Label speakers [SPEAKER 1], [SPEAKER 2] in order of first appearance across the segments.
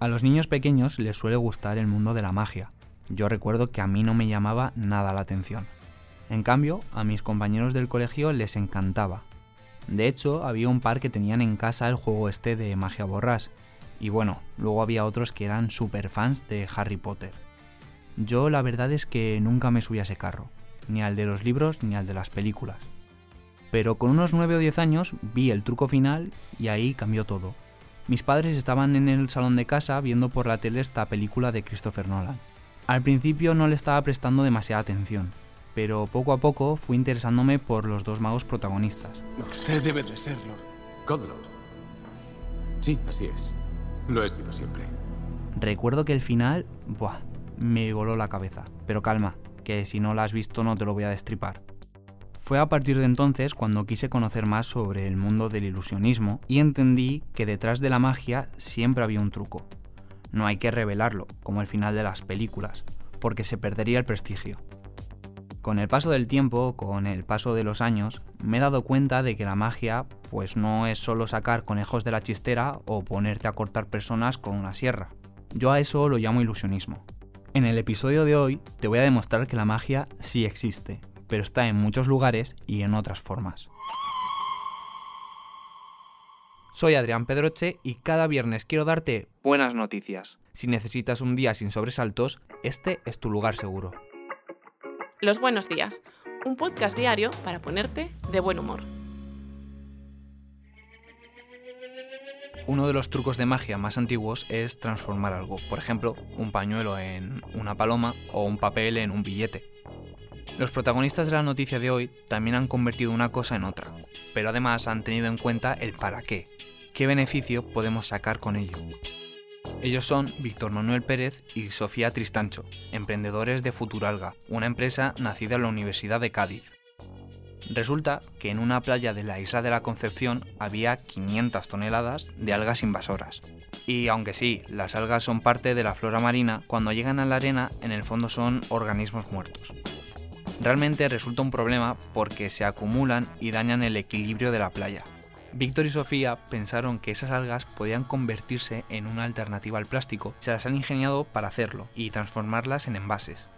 [SPEAKER 1] A los niños pequeños les suele gustar el mundo de la magia. Yo recuerdo que a mí no me llamaba nada la atención. En cambio, a mis compañeros del colegio les encantaba. De hecho, había un par que tenían en casa el juego este de magia borrás. Y bueno, luego había otros que eran super fans de Harry Potter. Yo la verdad es que nunca me subí a ese carro, ni al de los libros ni al de las películas. Pero con unos 9 o 10 años vi el truco final y ahí cambió todo. Mis padres estaban en el salón de casa viendo por la tele esta película de Christopher Nolan. Al principio no le estaba prestando demasiada atención, pero poco a poco fui interesándome por los dos magos protagonistas.
[SPEAKER 2] Usted debe de serlo.
[SPEAKER 3] Godlord. Sí, así es. Lo he sido siempre.
[SPEAKER 1] Recuerdo que el final, buah, me voló la cabeza. Pero calma, que si no la has visto no te lo voy a destripar. Fue a partir de entonces cuando quise conocer más sobre el mundo del ilusionismo y entendí que detrás de la magia siempre había un truco. No hay que revelarlo, como el final de las películas, porque se perdería el prestigio. Con el paso del tiempo, con el paso de los años, me he dado cuenta de que la magia pues no es solo sacar conejos de la chistera o ponerte a cortar personas con una sierra. Yo a eso lo llamo ilusionismo. En el episodio de hoy te voy a demostrar que la magia sí existe, pero está en muchos lugares y en otras formas. Soy Adrián Pedroche y cada viernes quiero darte buenas noticias. Si necesitas un día sin sobresaltos, este es tu lugar seguro.
[SPEAKER 4] Los buenos días, un podcast diario para ponerte de buen humor.
[SPEAKER 1] Uno de los trucos de magia más antiguos es transformar algo, por ejemplo, un pañuelo en una paloma o un papel en un billete. Los protagonistas de la noticia de hoy también han convertido una cosa en otra, pero además han tenido en cuenta el para qué, qué beneficio podemos sacar con ello. Ellos son Víctor Manuel Pérez y Sofía Tristancho, emprendedores de Futuralga, una empresa nacida en la Universidad de Cádiz. Resulta que en una playa de la isla de la Concepción había 500 toneladas de algas invasoras. Y aunque sí, las algas son parte de la flora marina, cuando llegan a la arena en el fondo son organismos muertos. Realmente resulta un problema porque se acumulan y dañan el equilibrio de la playa. Víctor y Sofía pensaron que esas algas podían convertirse en una alternativa al plástico, se las han ingeniado para hacerlo y transformarlas en envases.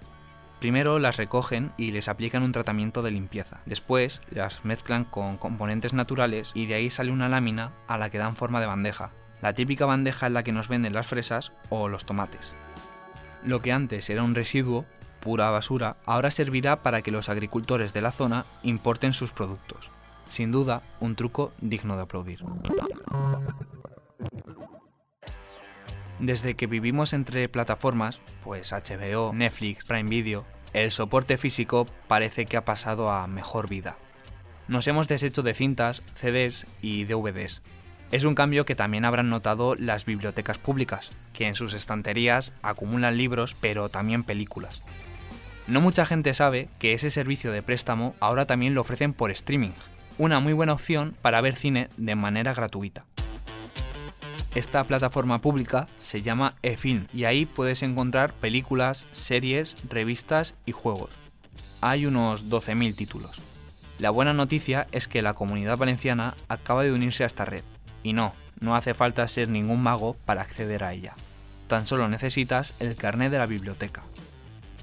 [SPEAKER 1] Primero las recogen y les aplican un tratamiento de limpieza. Después las mezclan con componentes naturales y de ahí sale una lámina a la que dan forma de bandeja. La típica bandeja en la que nos venden las fresas o los tomates. Lo que antes era un residuo pura basura, ahora servirá para que los agricultores de la zona importen sus productos. Sin duda, un truco digno de aplaudir. Desde que vivimos entre plataformas, pues HBO, Netflix, Prime Video, el soporte físico parece que ha pasado a mejor vida. Nos hemos deshecho de cintas, CDs y DVDs. Es un cambio que también habrán notado las bibliotecas públicas, que en sus estanterías acumulan libros pero también películas. No mucha gente sabe que ese servicio de préstamo ahora también lo ofrecen por streaming, una muy buena opción para ver cine de manera gratuita. Esta plataforma pública se llama eFilm y ahí puedes encontrar películas, series, revistas y juegos. Hay unos 12.000 títulos. La buena noticia es que la comunidad valenciana acaba de unirse a esta red. Y no, no hace falta ser ningún mago para acceder a ella. Tan solo necesitas el carnet de la biblioteca.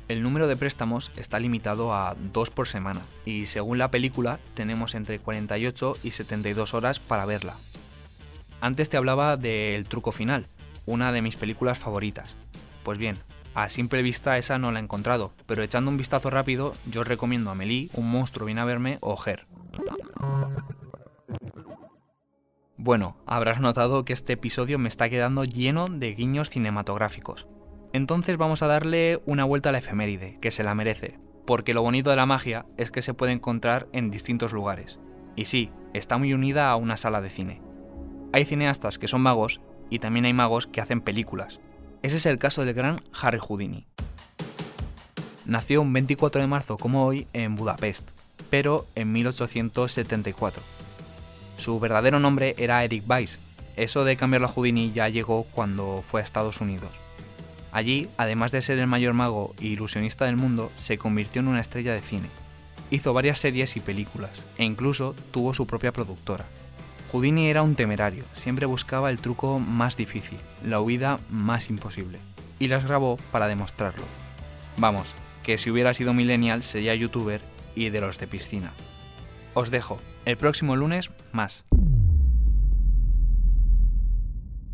[SPEAKER 1] El número de préstamos está limitado a dos por semana y según la película tenemos entre 48 y 72 horas para verla. Antes te hablaba de El truco final, una de mis películas favoritas. Pues bien, a simple vista esa no la he encontrado, pero echando un vistazo rápido yo os recomiendo a Melie, Un monstruo viene a verme o Her. Bueno, habrás notado que este episodio me está quedando lleno de guiños cinematográficos. Entonces vamos a darle una vuelta a la efeméride, que se la merece, porque lo bonito de la magia es que se puede encontrar en distintos lugares. Y sí, está muy unida a una sala de cine. Hay cineastas que son magos y también hay magos que hacen películas. Ese es el caso del gran Harry Houdini. Nació un 24 de marzo como hoy en Budapest, pero en 1874. Su verdadero nombre era Eric Weiss. Eso de cambiarlo a Houdini ya llegó cuando fue a Estados Unidos. Allí, además de ser el mayor mago e ilusionista del mundo, se convirtió en una estrella de cine. Hizo varias series y películas, e incluso tuvo su propia productora. Houdini era un temerario, siempre buscaba el truco más difícil, la huida más imposible, y las grabó para demostrarlo. Vamos, que si hubiera sido millennial sería youtuber y de los de piscina. Os dejo, el próximo lunes más.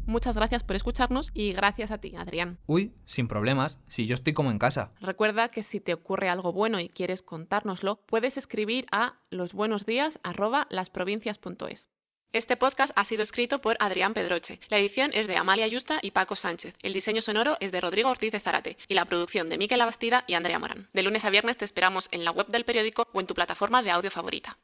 [SPEAKER 4] Muchas gracias por escucharnos y gracias a ti, Adrián.
[SPEAKER 1] Uy, sin problemas, si yo estoy como en casa.
[SPEAKER 4] Recuerda que si te ocurre algo bueno y quieres contárnoslo, puedes escribir a losbuenosdías@lasprovincias.es. Este podcast ha sido escrito por Adrián Pedroche. La edición es de Amalia Yusta y Paco Sánchez. El diseño sonoro es de Rodrigo Ortiz de Zarate y la producción de Miquel Abastida y Andrea Morán. De lunes a viernes te esperamos en la web del periódico o en tu plataforma de audio favorita.